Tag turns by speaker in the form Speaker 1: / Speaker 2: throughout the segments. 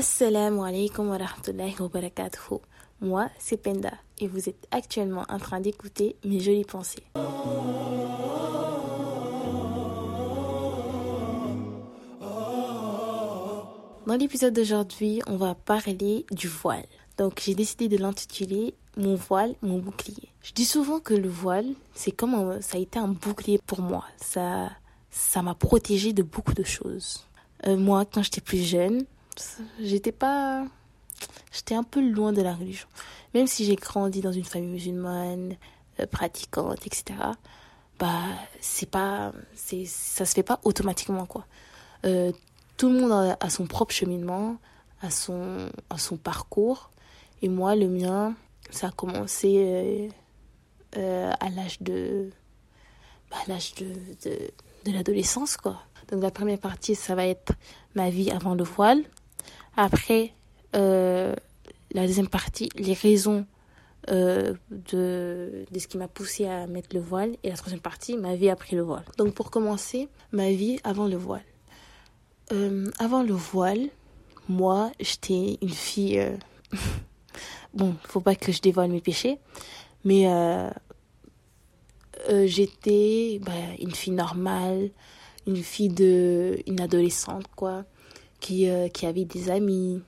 Speaker 1: Assalamu alaikum wa rahmatullahi wa barakatuh. Moi, c'est Penda et vous êtes actuellement en train d'écouter mes jolies pensées. Dans l'épisode d'aujourd'hui, on va parler du voile. Donc, j'ai décidé de l'intituler Mon voile, mon bouclier. Je dis souvent que le voile, c'est comme ça a été un bouclier pour moi. Ça, ça m'a protégé de beaucoup de choses. Euh, moi, quand j'étais plus jeune, j'étais pas, j'étais un peu loin de la religion. Même si j'ai grandi dans une famille musulmane, euh, pratiquante, etc. Bah, c'est pas, c'est, ça se fait pas automatiquement quoi. Euh, tout le monde a, son propre cheminement, a son, a son parcours. Et moi, le mien, ça a commencé euh, à l'âge de, bah, à l'âge de, de l'adolescence, quoi. Donc la première partie, ça va être ma vie avant le voile. Après, euh, la deuxième partie, les raisons euh, de, de ce qui m'a poussé à mettre le voile. Et la troisième partie, ma vie après le voile. Donc pour commencer, ma vie avant le voile. Euh, avant le voile, moi, j'étais une fille... bon, faut pas que je dévoile mes péchés, mais j'étais bah, une fille normale, une fille de... une adolescente, quoi, qui, euh, qui avait des amis,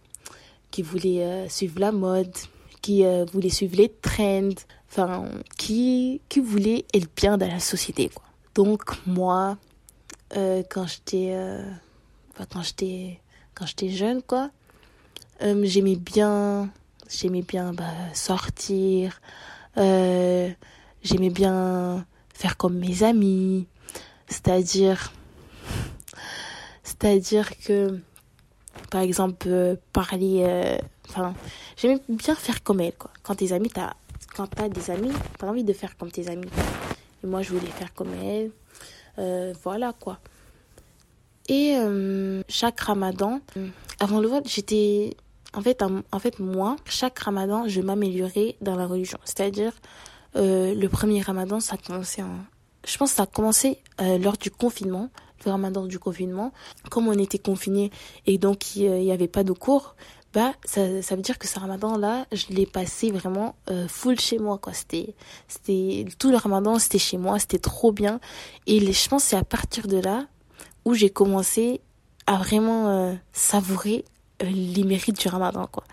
Speaker 1: qui voulait euh, suivre la mode, qui euh, voulait suivre les trends, enfin, qui, qui voulait être bien dans la société, quoi. Donc, moi, euh, quand j'étais... euh, quand j'étais quand j'étais jeune quoi j'aimais bien j'aimais bien bah, sortir j'aimais bien faire comme mes amis c'est-à-dire c'est-à-dire que par exemple euh, parler euh, enfin j'aimais bien faire comme elle quoi quand tes amis t'as quand t'as des amis t'as envie de faire comme tes amis et moi je voulais faire comme elle Euh, voilà quoi et euh, chaque ramadan, avant le voile, j'étais. En fait, en, fait, moi, chaque ramadan, je m'améliorais dans la religion. C'est-à-dire, le premier ramadan, ça a commencé en. Je pense que ça a commencé lors du confinement, ramadan du confinement. Comme on était confinés et donc il n'y avait pas de cours, bah, ça, ça veut dire que ce ramadan-là, je l'ai passé vraiment euh, full chez moi, quoi. C'était, c'était, tout le ramadan, c'était chez moi, c'était trop bien. Et les- je pense c'est à partir de là où j'ai commencé à vraiment euh, savourer euh, les mérites du ramadan quoi.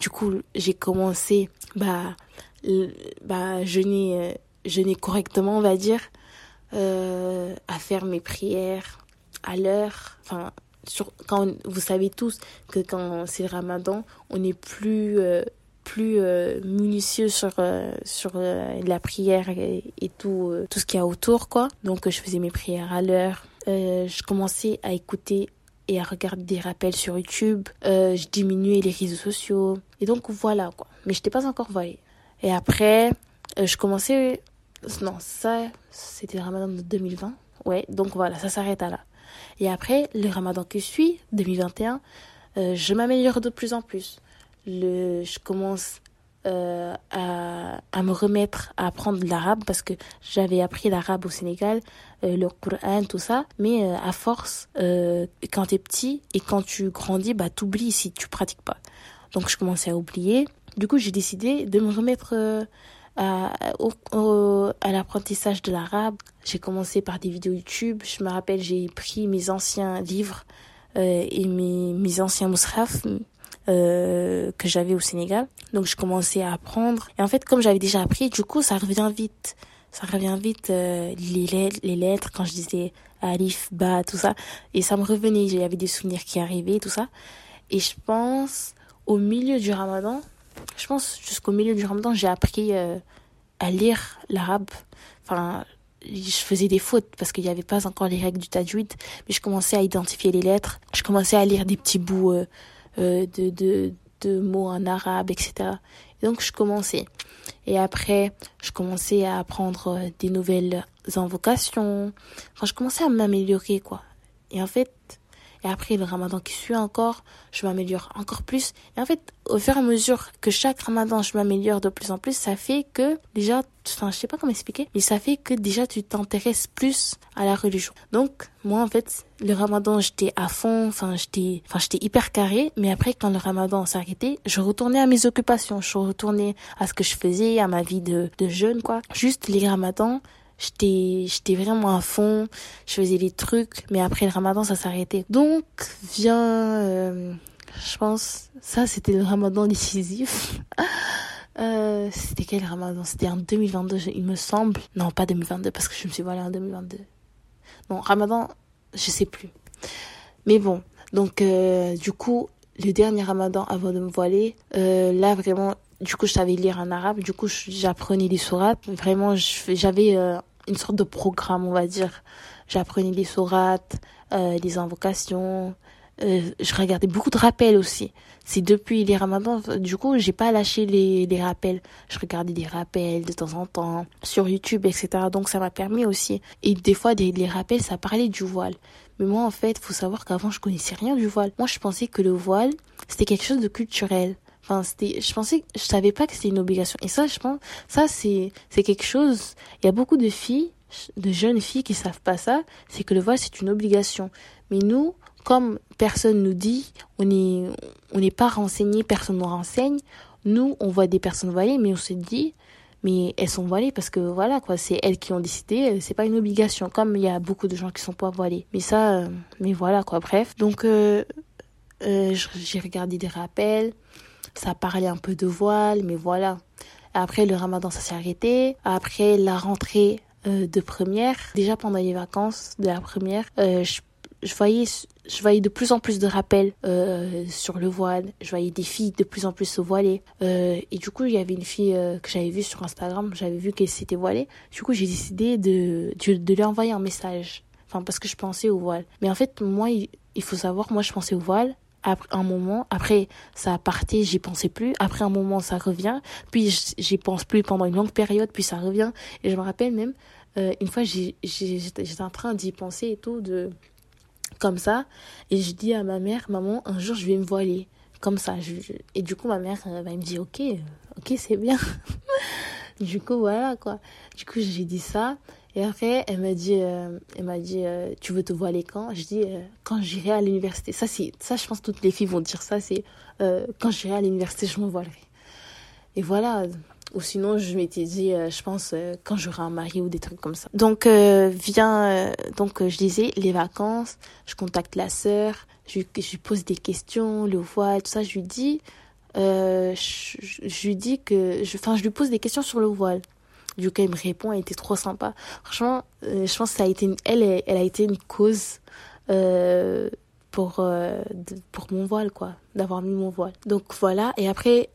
Speaker 1: Du coup, j'ai commencé bah bah jeûner jeûner correctement, on va dire euh, à faire mes prières à l'heure, enfin quand vous savez tous que quand c'est le ramadan, on est plus euh, plus euh, minutieux sur euh, sur la prière et, tout tout ce qu'il y a autour quoi. Donc je faisais mes prières à l'heure. Je commençais à écouter et à regarder des rappels sur YouTube. Je diminuais les réseaux sociaux. Et donc voilà quoi. Mais je n'étais pas encore voilée. Et après, je commençais... Non, ça, c'était le ramadan de 2020. Ouais, donc voilà, ça s'arrête à là. Et après, le ramadan qui suit, 2021, euh, je m'améliore de plus en plus. Le, je commence euh, à, à me remettre à apprendre l'arabe parce que j'avais appris l'arabe au Sénégal, euh, le Coran, tout ça. Mais euh, à force, quand t'es petit et quand tu grandis, bah t'oublies si tu pratiques pas. Donc je commençais à oublier. Du coup, j'ai décidé de me remettre à, au- au- à l'apprentissage de l'arabe. J'ai commencé par des vidéos YouTube. Je me rappelle, j'ai pris mes anciens livres euh, et mes, mes anciens moussraf euh, que j'avais au Sénégal. Donc je commençais à apprendre. Et en fait, comme j'avais déjà appris, du coup, ça revient vite. Ça revient vite, euh, les, lettres, les lettres, quand je disais alif, ba, tout ça. Et ça me revenait, avait des souvenirs qui arrivaient, tout ça. Et je pense, au milieu du ramadan, je pense jusqu'au milieu du ramadan, j'ai appris euh, à lire l'arabe. Enfin, je faisais des fautes parce qu'il n'y avait pas encore les règles du tajwid, mais je commençais à identifier les lettres. Je commençais à lire des petits bouts euh, euh, de, de, de mots en arabe, etc. Et donc je commençais. Et après, je commençais à apprendre des nouvelles invocations. Enfin, je commençais à m'améliorer, quoi. Et en fait, Et après, le ramadan qui suit encore, je m'améliore encore plus. Et en fait, au fur et à mesure que chaque ramadan, je m'améliore de plus en plus, ça fait que déjà, enfin, je sais pas comment expliquer, mais ça fait que déjà, tu t'intéresses plus à la religion. Donc, moi, en fait, le ramadan, j'étais à fond, enfin, j'étais, enfin, j'étais hyper carré. Mais après, quand le ramadan arrêté, je retournais à mes occupations. Je retournais à ce que je faisais, à ma vie de, de jeune, quoi. Juste les ramadans, j'étais j'étais vraiment à fond je faisais des trucs mais après le ramadan ça s'arrêtait. Donc vient euh, je pense ça c'était le ramadan décisif. Euh, c'était quel ramadan? C'était en 2022 il me semble. Non pas 2022 parce que je me suis voilée en 2022 non ramadan je sais plus. Mais bon donc euh, du coup le dernier ramadan avant de me voiler là vraiment du coup je savais lire en arabe. Du coup j'apprenais les sourates. Vraiment j'avais une sorte de programme, on va dire. J'apprenais les sourates, euh, les invocations. Euh, je regardais beaucoup de rappels aussi. C'est depuis les ramadans, du coup, j'ai pas lâché les, les rappels. Je regardais des rappels de temps en temps sur YouTube, etc. Donc ça m'a permis aussi. Et des fois, des, les rappels, ça parlait du voile. Mais moi, en fait, faut savoir qu'avant, je connaissais rien du voile. Moi, je pensais que le voile, c'était quelque chose de culturel. Enfin, c'était, je pensais, je savais pas que c'était une obligation. Et ça, je pense, ça, c'est, c'est quelque chose, il y a beaucoup de filles, de jeunes filles qui savent pas ça, c'est que le voile, c'est une obligation. Mais nous, comme personne nous dit, on est, on n'est pas renseigné, personne nous renseigne, nous, on voit des personnes voilées, mais on se dit, mais elles sont voilées parce que voilà quoi c'est elles qui ont décidé c'est pas une obligation comme il y a beaucoup de gens qui sont pas voilés mais ça euh, mais voilà quoi bref donc euh, euh, j'ai regardé des rappels ça parlait un peu de voile, mais voilà. Après, le ramadan, ça s'est arrêté. Après, la rentrée euh, de première, déjà pendant les vacances de la première, euh, je, voyais, je voyais de plus en plus de rappels euh, sur le voile. Je voyais des filles de plus en plus se voiler. Et du coup, il y avait une fille que j'avais vue sur Instagram. J'avais vu qu'elle s'était voilée. Du coup, j'ai décidé de, de, lui envoyer un message. Enfin, parce que je pensais au voile. Mais en fait, moi, il faut savoir, moi, je pensais au voile après un moment, après ça a parti, j'y pensais plus. Après un moment, ça revient. Puis j'y pense plus pendant une longue période, puis ça revient. Et je me rappelle même, euh, une fois, j'étais en train d'y penser et tout, de comme ça. Et je dis à ma mère, maman, un jour je vais me voiler. Comme ça. Je. Et du coup, ma mère, elle me dit, ok, ok, c'est bien. du coup, voilà quoi. Du coup, j'ai dit ça. Et après, elle m'a dit, euh, elle m'a dit, euh, tu veux te voiler quand? Je dis, euh, quand j'irai à l'université. Ça, c'est, ça, je pense que toutes les filles vont dire ça. C'est quand j'irai à l'université, je me voilerai. Et voilà. Ou sinon, je m'étais dit, je pense quand j'aurai un mari ou des trucs comme ça. Donc vient, donc je disais les vacances. Je contacte la sœur. Je, lui pose des questions, le voile, tout ça. Je lui dis, je, lui dis que, enfin, je lui pose des questions sur le voile. Du coup, elle me répond, elle était trop sympa. Franchement, euh, je pense que ça a été une, elle, elle a été une cause euh, pour euh, pour mon voile quoi, d'avoir mis mon voile. Donc voilà. Et après,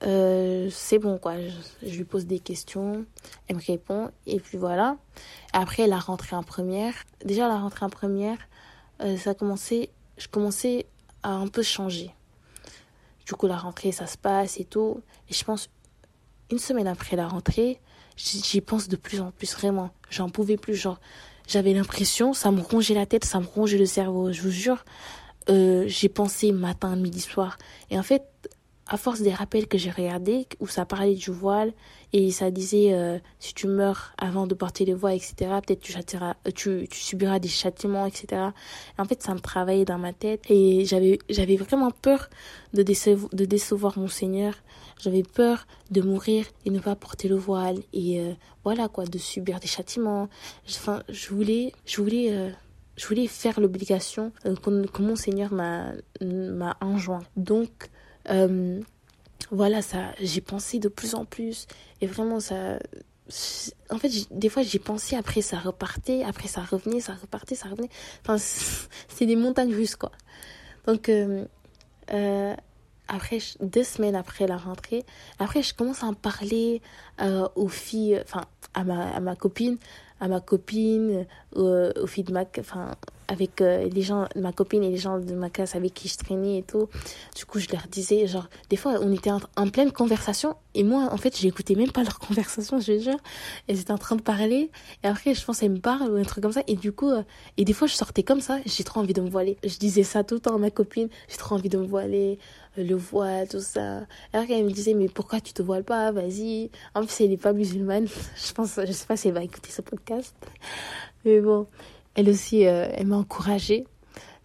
Speaker 1: c'est bon quoi. Je, lui pose des questions, elle me répond et puis voilà. Après, la rentrée en première. Déjà la rentrée en première, ça a commencé. Je commençais à un peu changer. Du coup, la rentrée, ça se passe et tout. Et je pense une semaine après la rentrée j'y pense de plus en plus vraiment. J'en pouvais plus, genre j'avais l'impression, ça me rongeait la tête, ça me rongeait le cerveau, je vous jure. Euh, j'ai pensé matin, midi, soir. Et en fait, à force des rappels que j'ai regardés, où ça parlait du voile, et ça disait, euh, si tu meurs avant de porter le voile, etc., peut-être tu, tu, subiras des châtiments, etc. Et en fait, ça me travaillait dans ma tête, et j'avais, vraiment peur de, de décevoir mon Seigneur. J'avais peur de mourir et ne pas porter le voile, et euh, voilà, quoi, de subir des châtiments. Enfin, je voulais, je voulais, euh, je voulais faire l'obligation euh, que, mon Seigneur m'a, enjoint. Donc, voilà, ça, j'ai pensé de plus en plus. Et vraiment, ça. En fait, des fois, j'ai pensé, après, ça repartait, après, ça revenait, ça repartait, ça revenait. Enfin, c'est des montagnes russes, quoi. Donc, euh, après, deux semaines après la rentrée, après, je commence à en parler euh, aux filles, enfin, à ma, à ma copine, à ma copine, aux, aux filles de ma, enfin, avec euh, les gens, ma copine et les gens de ma classe avec qui je traînais et tout. Du coup, je leur disais, genre, des fois, on était en, pleine conversation et moi, en fait, j'écoutais même pas leur conversation, je dire. Elles étaient en train de parler et après, je pense, elles me parlent ou un truc comme ça. Et du coup, euh, et des fois, je sortais comme ça, j'ai trop envie de me voiler. Je disais ça tout le temps à ma copine, j'ai trop envie de me voiler, euh, le voile, tout ça. Alors qu'elle me disait, mais pourquoi tu te voiles pas, vas-y. En plus, elle n'est pas musulmane. Je pense, je sais pas si elle va écouter ce podcast. Mais bon elle aussi, euh, elle m'a encouragée.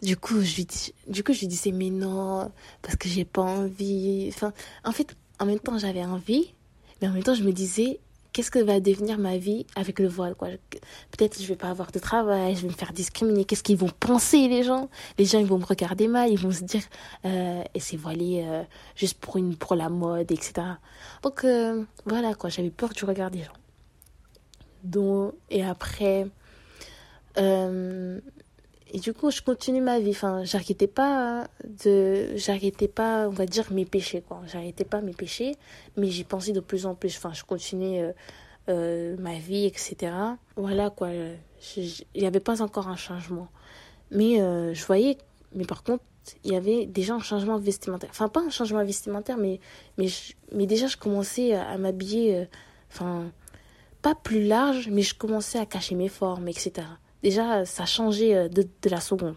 Speaker 1: Du coup, je lui, du coup, je lui disais, mais non, parce que j'ai pas envie. Enfin, en fait, en même temps, j'avais envie, mais en même temps, je me disais, qu'est-ce que va devenir ma vie avec le voile, quoi. Peut-être je vais pas avoir de travail, je vais me faire discriminer. Qu'est-ce qu'ils vont penser, les gens? Les gens, ils vont me regarder mal, ils vont se dire, euh, et c'est voilé euh, juste pour une, pour la mode, etc. Donc, euh, voilà, quoi. J'avais peur du regard des gens. Donc, et après, euh, et du coup, je continue ma vie. Enfin, j'arrêtais pas de, j'arrêtais pas, on va dire, mes péchés, quoi. J'arrêtais pas mes péchés, mais j'y pensais de plus en plus. Enfin, je continuais euh, euh, ma vie, etc. Voilà, quoi. Il n'y avait pas encore un changement. Mais je voyais, mais par contre, il y avait déjà un changement vestimentaire. Enfin, pas un changement vestimentaire, mais, mais, mais déjà, je commençais à, m'habiller, enfin, pas plus large, mais je commençais à cacher mes formes, etc déjà, ça changeait euh, de, de la seconde.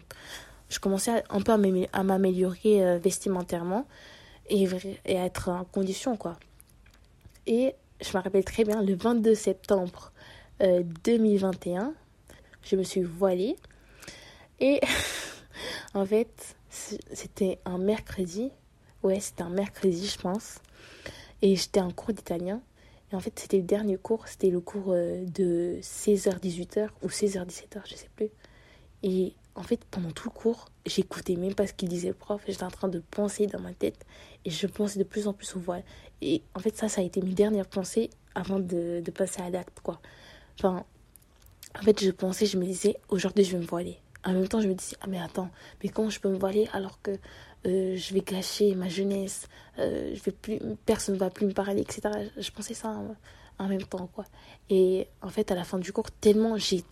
Speaker 1: Je commençais un peu à m'améliorer euh, vestimentairement et, à être en condition, quoi. Et je me rappelle très bien, le 22 septembre 2021, euh, je me suis voilée. Et en fait, c'était un mercredi. Ouais, c'était un mercredi, je pense. Et j'étais en cours d'italien. En fait, c'était le dernier cours, c'était le cours euh, de 16h-18h ou 16h-17h, je sais plus. Et en fait, pendant tout le cours, j'écoutais même pas ce qu'il disait le prof. J'étais en train de penser dans ma tête et je pensais de plus en plus au voile. Et en fait, ça, ça a été mes dernières pensées avant de, de passer à l'acte, quoi. Enfin, en fait, je pensais, je me disais, aujourd'hui, je vais me voiler. En même temps, je me disais, ah mais attends, mais comment je peux me voiler alors que euh, je vais gâcher ma jeunesse, euh, je vais plus, personne ne va plus me parler, etc. Je pensais ça en, même temps, quoi. Et en fait, à la fin du cours, tellement j'ai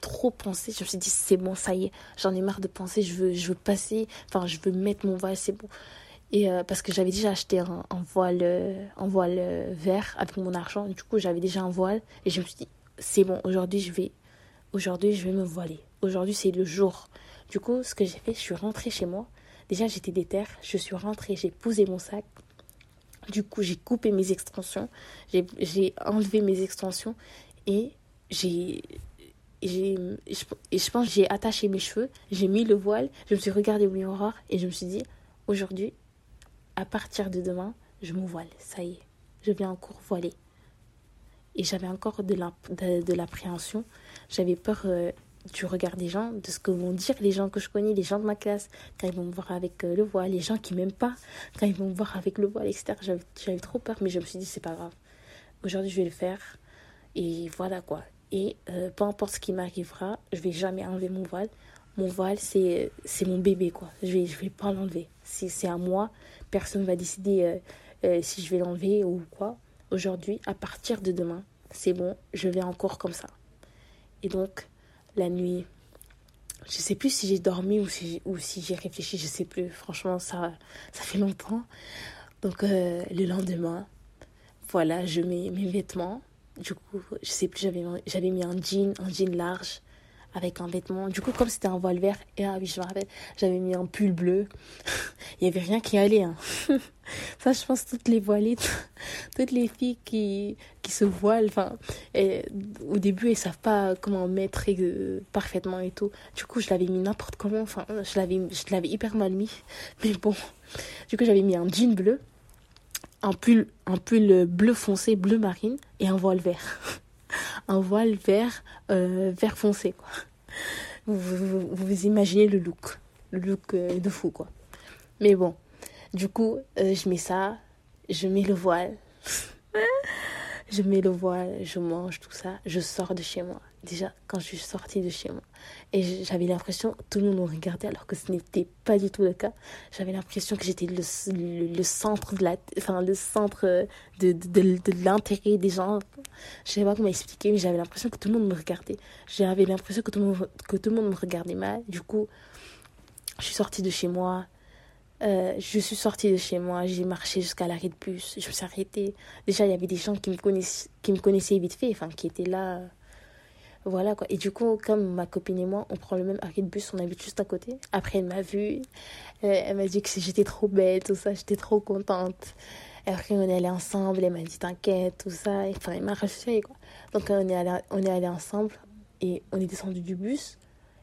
Speaker 1: trop pensé, je me suis dit, c'est bon, ça y est, j'en ai marre de penser, je veux, je veux passer, enfin, je veux mettre mon voile, c'est bon. Et euh, parce que j'avais déjà acheté un, voile, un voile vert avec mon argent, du coup, j'avais déjà un voile, et je me suis dit, c'est bon, aujourd'hui, je vais, aujourd'hui, je vais me voiler. Aujourd'hui, c'est le jour. Du coup, ce que j'ai fait, je suis rentrée chez moi. Déjà, j'étais déterre. Je suis rentrée, j'ai posé mon sac. Du coup, j'ai coupé mes extensions. J'ai enlevé mes extensions. Et j'ai. Je pense j'ai attaché mes cheveux. J'ai mis le voile. Je me suis regardée au miroir. Et je me suis dit, aujourd'hui, à partir de demain, je me voile. Ça y est. Je viens encore voiler. Et j'avais encore de l'appréhension. J'avais peur. Euh, du regard des gens, de ce que vont dire les gens que je connais, les gens de ma classe, quand ils vont me voir avec euh, le voile, les gens qui m'aiment pas, quand ils vont me voir avec le voile, etc. J'avais trop peur, mais je me suis dit, c'est pas grave. Aujourd'hui, je vais le faire. Et voilà quoi. Et euh, peu importe ce qui m'arrivera, je vais jamais enlever mon voile. Mon voile, c'est mon bébé, quoi. Je vais, je vais pas l'enlever. C'est à moi. Personne va décider euh, si je vais l'enlever ou quoi. Aujourd'hui, à partir de demain, c'est bon, je vais encore comme ça. Et donc, la nuit. Je sais plus si j'ai dormi ou si, ou si j'ai réfléchi, je sais plus. Franchement, ça, ça fait longtemps. Donc, euh, le lendemain, voilà, je mets mes vêtements. Du coup, je sais plus, j'avais, mis un jean, un jean large avec un vêtement. Du coup, comme c'était un voile vert, et ah oui, je me rappelle, j'avais mis un pull bleu. Il y avait rien qui allait. Hein. Ça, je pense, toutes les voilées, toutes les filles qui, qui se voilent, enfin, au début, elles savent pas comment mettre euh, parfaitement et tout. Du coup, je l'avais mis n'importe comment. Enfin, je l'avais, je l'avais hyper mal mis. Mais bon, du coup, j'avais mis un jean bleu, un pull, un pull bleu foncé, bleu marine et un voile vert. Un voile vert, euh, vert foncé, quoi. Vous, vous, imaginez le look, le look euh, de fou, quoi. Mais bon, du coup, euh, je mets ça, je mets le voile. Je mets le voile, je mange, tout ça, je sors de chez moi. Déjà, quand je suis sortie de chez moi, et j'avais l'impression que tout le monde me regardait alors que ce n'était pas du tout le cas. J'avais l'impression que j'étais le, centre de la, enfin, le centre de, de, de, l'intérêt des gens. Je sais pas comment expliquer, mais j'avais l'impression que tout le monde me regardait. J'avais l'impression que tout que tout le monde me regardait mal. Du coup, je suis sortie de chez moi, euh, je suis sortie de chez moi, j'ai marché jusqu'à l'arrêt de bus, je me suis arrêtée. Déjà, il y avait des gens qui me connaissaient, vite fait, enfin, qui étaient là. Voilà quoi. Et du coup, comme ma copine et moi, on prend le même arrêt de bus, on habite juste à côté. Après, elle m'a vue, euh, elle m'a dit que j'étais trop bête, tout ça, j'étais trop contente. Après, on est allé ensemble, elle m'a dit t'inquiète, tout ça. enfin, elle m'a rassuré quoi. Donc, on est allé ensemble et on est descendu du bus.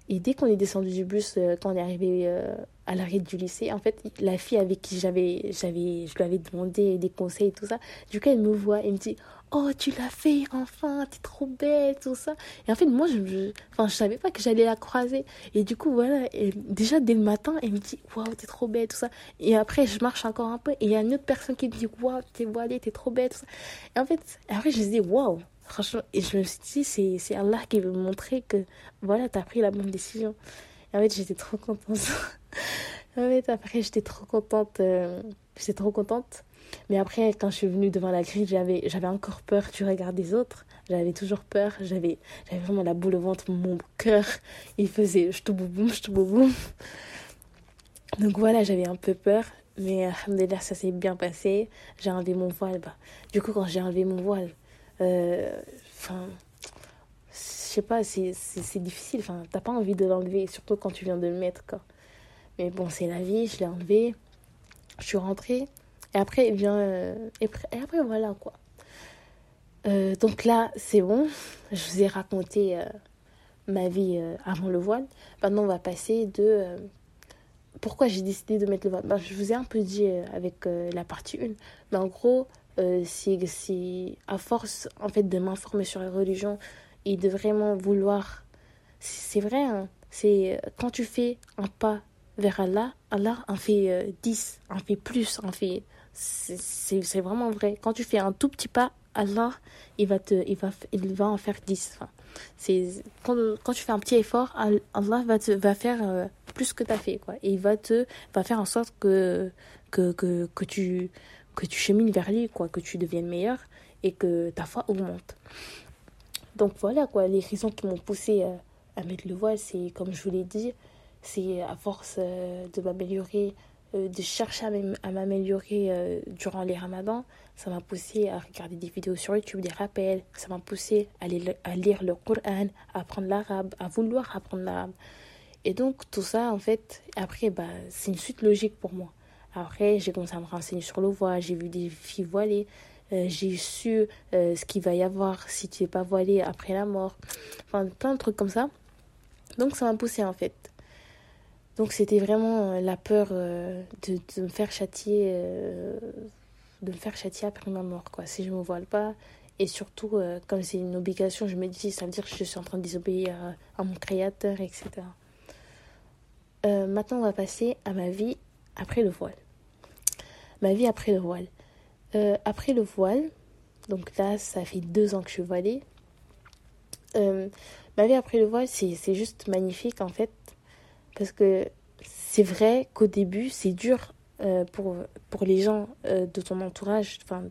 Speaker 1: Et dès qu'on est descendu du bus, euh, quand on est arrivé euh, à l'arrêt du lycée, en fait, la fille avec qui j'avais, j'avais, je lui avais demandé des conseils et tout ça, du coup, elle me voit et me dit Oh, tu l'as fait, enfin, t'es trop belle, tout ça. Et en fait, moi, je, je, je savais pas que j'allais la croiser. Et du coup, voilà, et déjà dès le matin, elle me dit Waouh, t'es trop belle, tout ça. Et après, je marche encore un peu et il y a une autre personne qui me dit Waouh, t'es voilée, t'es trop belle, tout ça. Et en fait, après, je dis Waouh Franchement, et je me suis dit, c'est, Allah qui veut me montrer que, voilà, t'as pris la bonne décision. Et en fait, j'étais trop contente. en fait, après, j'étais trop contente. Euh, j'étais trop contente. Mais après, quand je suis venue devant la grille, j'avais, j'avais encore peur du regard des autres. J'avais toujours peur. J'avais, j'avais vraiment la boule au ventre. Mon cœur, il faisait je boum, je boum. Donc voilà, j'avais un peu peur. Mais alhamdoulilah, ça s'est bien passé. J'ai enlevé mon voile. Bah, du coup, quand j'ai enlevé mon voile, euh, enfin, je sais pas, c'est difficile. Enfin, t'as pas envie de l'enlever, surtout quand tu viens de le mettre, quoi. Mais bon, c'est la vie, je l'ai enlevé. Je suis rentrée. Et après, eh bien, euh, et, après, voilà, quoi. Euh, donc là, c'est bon. Je vous ai raconté ma vie avant le voile. Maintenant, on va passer de pourquoi j'ai décidé de mettre le voile. Ben, je vous ai un peu dit avec la partie 1. Mais en gros, euh, c'est à force en fait de m'informer sur la religion et de vraiment vouloir c'est vrai hein, c'est quand tu fais un pas vers Allah Allah en fait 10 euh, en fait plus en fait c'est vraiment vrai. Quand tu fais un tout petit pas Allah il va te il va il va en faire 10 enfin, c'est quand, quand tu fais un petit effort Allah va te va faire euh, plus que tu as fait quoi. Et il va te va faire en sorte que que que, que tu que tu chemines vers lui, quoi, que tu deviennes meilleur et que ta foi augmente. Donc voilà, quoi, les raisons qui m'ont poussé euh, à, mettre le voile, c'est comme je vous l'ai dit, c'est à force euh, de m'améliorer, euh, de chercher à m'améliorer durant les ramadans, ça m'a poussé à regarder des vidéos sur YouTube, des rappels, ça m'a poussé à, lire le Coran, à apprendre l'arabe, à vouloir apprendre l'arabe. Et donc tout ça, en fait, après, bah, c'est une suite logique pour moi. Après, j'ai commencé à me renseigner sur le voile, j'ai vu des filles voilées, euh, j'ai su euh, ce qu'il va y avoir si tu n'es pas voilée après la mort. Enfin, plein de trucs comme ça. Donc, ça m'a poussé en fait. Donc, c'était vraiment euh, la peur de, me faire châtier, de me faire châtier après ma mort, quoi. Si je me voile pas. Et surtout, comme c'est une obligation, je me dis, ça veut dire que je suis en train de désobéir à, à mon créateur, etc. maintenant, on va passer à ma vie après le voile. Ma vie après le voile. Euh, après le voile, donc là, ça fait deux ans que je suis voilée. Euh, ma vie après le voile, c'est juste magnifique en fait. Parce que c'est vrai qu'au début, c'est dur euh, pour, pour les gens de ton entourage, enfin,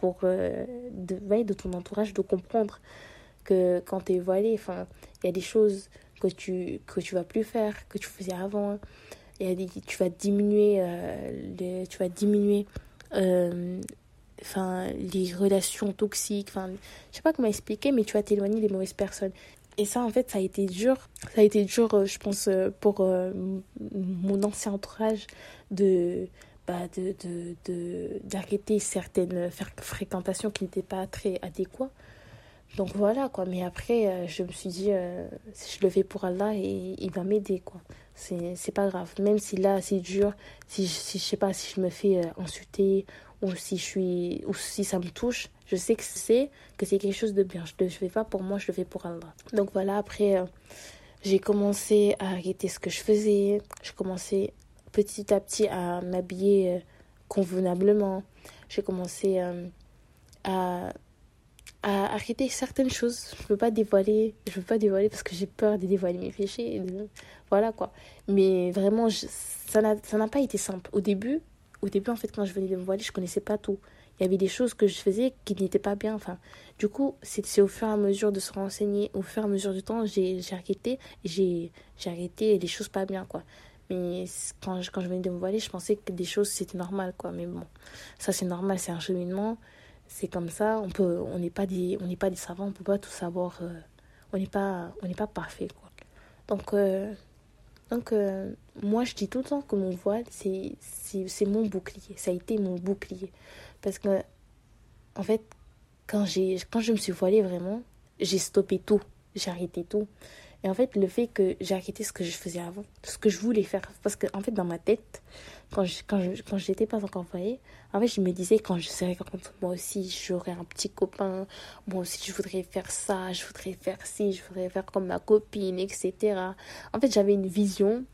Speaker 1: pour, de, de ton entourage, de comprendre que quand tu es voilée, il y a des choses que tu, que tu vas plus faire, que tu faisais avant et tu vas diminuer, euh, tu vas diminuer euh, enfin les relations toxiques enfin je sais pas comment expliquer mais tu vas t'éloigner des mauvaises personnes. Et ça en fait ça a été dur. Ça a été dur euh, je pense pour mon ancien entourage de bah, de d'arrêter certaines fréquentations qui n'étaient pas très adéquates donc voilà quoi. Mais après je me suis dit je le fais pour Allah et il va m'aider quoi c'est pas grave. Même si là c'est dur si, si je sais pas si je me fais euh, insulter ou si je suis ou si ça me touche je sais que c'est que quelque chose de bien. Je le fais pas pour moi je le fais pour Allah. Donc voilà après euh, j'ai commencé à arrêter ce que je faisais. Je commençais petit à petit à m'habiller euh, convenablement. J'ai commencé à à arrêter certaines choses. Je ne peux pas dévoiler, je veux pas dévoiler parce que j'ai peur de dévoiler mes péchés. Voilà quoi. Mais vraiment, ça n'a pas été simple. Au début, au début, en fait, quand je venais de me voiler, je connaissais pas tout. Il y avait des choses que je faisais qui n'étaient pas bien. Enfin, du coup, c'est au fur et à mesure de se renseigner, au fur et à mesure du temps, j'ai arrêté, j'ai arrêté les choses pas bien, quoi. Mais quand je, quand je venais de me voiler, je pensais que des choses, c'était normal, quoi. Mais bon, ça, c'est normal, c'est un cheminement. C'est comme ça. On peut, on n'est pas des, on n'est pas des savants, on peut pas tout savoir. Euh, on n'est pas, on n'est pas parfait, quoi. Donc, euh, donc moi, je dis tout le temps que mon voile, c'est, c'est mon bouclier. Ça a été mon bouclier. Parce que, en fait, quand, quand je me suis voilée vraiment, j'ai stoppé tout. J'ai arrêté tout. Et en fait, le fait que j'ai arrêté ce que je faisais avant, ce que je voulais faire, parce que en fait, dans ma tête, quand je, quand je, quand j'étais pas encore voilée, en fait, je me disais, quand je serais grande, moi aussi, j'aurais un petit copain, moi aussi, je voudrais faire ça, je voudrais faire ci, je voudrais faire comme ma copine, etc. En fait, j'avais une vision,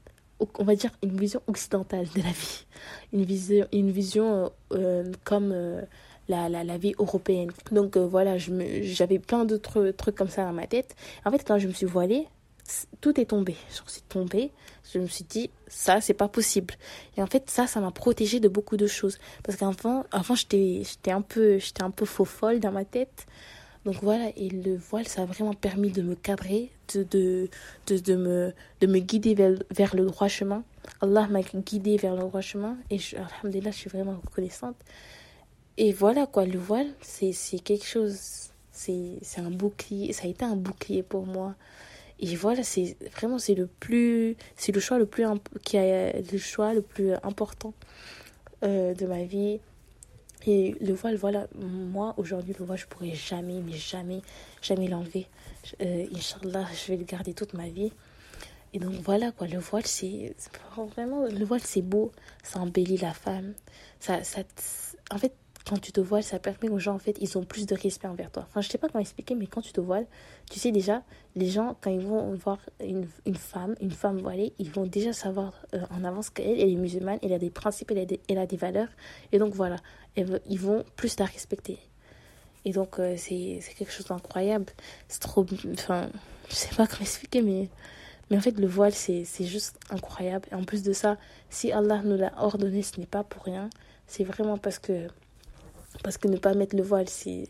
Speaker 1: on va dire, une vision occidentale de la vie. Une vision, une vision euh, comme... Euh, la, la, la, vie européenne. Donc euh, voilà, j'avais plein d'autres trucs comme ça dans ma tête. En fait, quand je me suis voilée, tout est tombé. Je suis tombée. Je me suis dit, ça, c'est pas possible. Et en fait, ça, ça m'a protégée de beaucoup de choses. Parce qu'avant, avant, j'étais, j'étais un peu, j'étais un peu faux folle dans ma tête. Donc voilà, et le voile, ça a vraiment permis de me cadrer, de, de, de, de me, de me guider vers, vers le droit chemin. Allah m'a guidée vers le droit chemin. Et je, alhamdulillah, je suis vraiment reconnaissante. Et voilà, quoi, le voile, c'est, c'est quelque chose, c'est, c'est un bouclier, ça a été un bouclier pour moi. Et voilà, c'est vraiment c'est le plus c'est le choix le plus qui a le choix le plus important euh, de ma vie. Et le voile, voilà, moi aujourd'hui le voile je pourrais jamais mais jamais jamais l'enlever. Euh, Inch'Allah, je vais le garder toute ma vie. Et donc voilà quoi, le voile c'est vraiment le voile c'est beau, ça embellit la femme. Ça ça en fait quand tu te voiles, ça permet aux gens, en fait, ils ont plus de respect envers toi. Enfin, je sais pas comment expliquer, mais quand tu te voiles, tu sais déjà, les gens, quand ils vont voir une, une femme, une femme voilée, ils vont déjà savoir euh, en avance qu'elle, elle est musulmane, elle a des principes, elle a des, elle a des valeurs. Et donc, voilà, ils vont plus la respecter. Et donc, euh, c'est quelque chose d'incroyable. C'est trop. Enfin, je sais pas comment expliquer, mais. Mais en fait, le voile, c'est juste incroyable. Et en plus de ça, si Allah nous l'a ordonné, ce n'est pas pour rien. C'est vraiment parce que parce que ne pas mettre le voile, c'est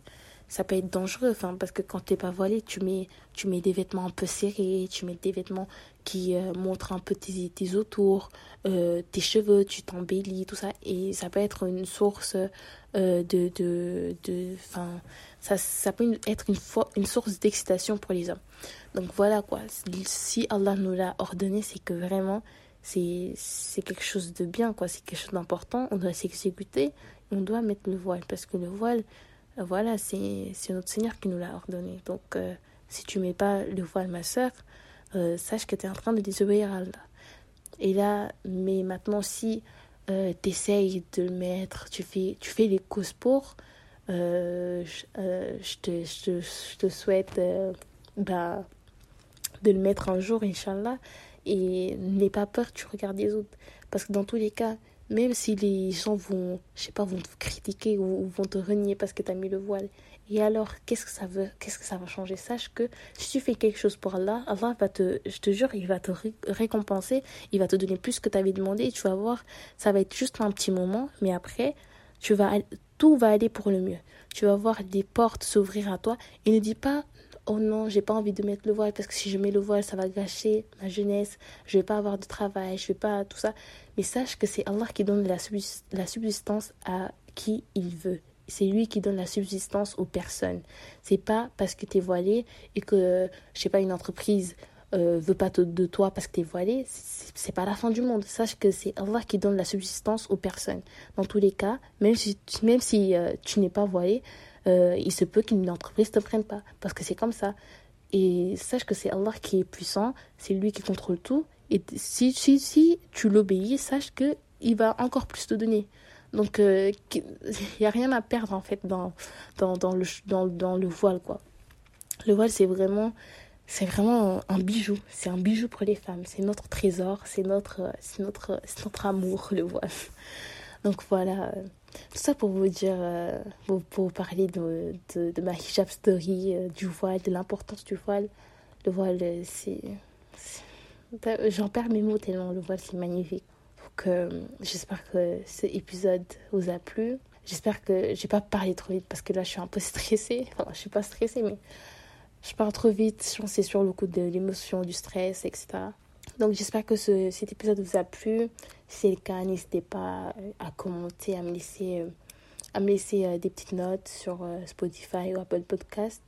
Speaker 1: ça peut être dangereux enfin parce que quand tu n'es pas voilé tu mets tu mets des vêtements un peu serrés tu mets des vêtements qui euh, montrent un peu tes, tes autours euh, tes cheveux tu t'embellis tout ça. Et ça peut être une source euh, de de enfin ça ça peut être une une source d'excitation pour les hommes. Donc voilà quoi. Si Allah nous l'a ordonné c'est que vraiment c'est c'est quelque chose de bien quoi. C'est quelque chose d'important. On doit s'exécuter on doit mettre le voile parce que le voile, euh, voilà, c'est notre Seigneur qui nous l'a ordonné. Donc, euh, si tu mets pas le voile, ma soeur, euh, sache que tu es en train de désobéir à Allah. Et là, mais maintenant, si tu essayes de le mettre, tu fais, tu fais les causes pour, je, te, je, je, te, souhaite bah, de le mettre un jour, Inch'Allah. Et n'aie pas peur, tu regardes les autres. Parce que dans tous les cas, même si les gens vont, je sais pas, vont te critiquer ou, vont te renier parce que tu as mis le voile. Et alors, qu'est-ce que ça veut, qu'est-ce que ça va changer? Sache que si tu fais quelque chose pour Allah, Allah va te, je te jure, il va te récompenser, il va te donner plus que tu avais demandé et tu vas voir, ça va être juste un petit moment, mais après, tu vas, tout va aller pour le mieux. Tu vas voir des portes s'ouvrir à toi et ne dis pas, oh non, j'ai pas envie de mettre le voile parce que si je mets le voile, ça va gâcher ma jeunesse, je vais pas avoir de travail, je vais pas tout ça. Mais sache que c'est Allah qui donne la, subsistance à qui il veut. C'est lui qui donne la subsistance aux personnes. C'est pas parce que tu es voilé et que, je sais pas, une entreprise euh, veut pas de toi parce que tu es voilé, c'est pas la fin du monde. Sache que c'est Allah qui donne la subsistance aux personnes. Dans tous les cas, même si, euh, tu n'es pas voilé, euh, il se peut qu'une entreprise ne te prenne pas. Parce que c'est comme ça. Et sache que c'est Allah qui est puissant, c'est lui qui contrôle tout. Et si, si, si tu l'obéis, sache que il va encore plus te donner. Donc, euh, il n'y a rien à perdre, en fait, dans, dans, dans, le, dans, dans le voile, quoi. Le voile, c'est vraiment, vraiment un bijou. C'est un bijou pour les femmes. C'est notre trésor. C'est notre, notre, notre amour, le voile. Donc, voilà. Tout ça pour vous dire, euh, pour, parler de, de, de, ma hijab story, euh, du voile, de l'importance du voile. Le voile, c'est. J'en perds mes mots tellement le voile, c'est magnifique. Donc, j'espère que cet épisode vous a plu. J'espère que j'ai pas parlé trop vite parce que là, je suis un peu stressée. Enfin, je suis pas stressée, mais je parle trop vite. Je pense sur le coup de l'émotion, du stress, etc. Donc j'espère que ce, cet épisode vous a plu. Si c'est le cas, n'hésitez pas à commenter, à me laisser, euh, à me laisser euh, des petites notes sur euh, Spotify ou Apple Podcast.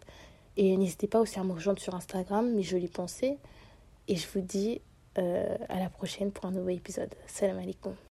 Speaker 1: Et n'hésitez pas aussi à me rejoindre sur Instagram, mes jolies pensées. Et je vous dis à la prochaine pour un nouvel épisode. Salam alaikum.